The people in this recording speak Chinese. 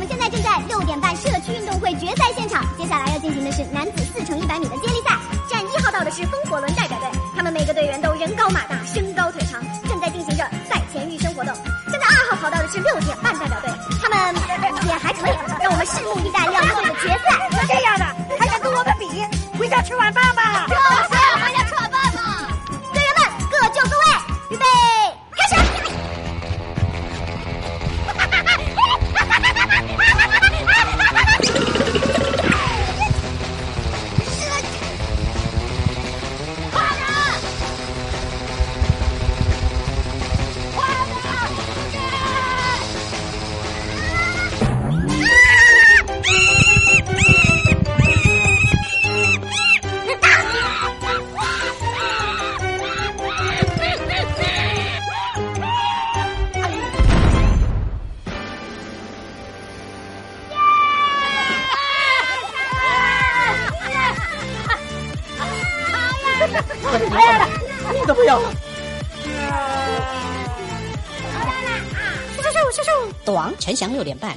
我们现在正在六点半社区运动会决赛现场，接下来要进行的是男子四乘一百米的接力赛。站一号道的是风火轮代表队，他们每个队员都人高马大，身高腿长，正在进行着赛前预生活动。站在二号跑道的是六点半代表队，他们也还可以，让我们拭目以待两队的决赛。就这样的，还想跟我们比？回家吃晚饭吧。你怎么样？短陈翔六点半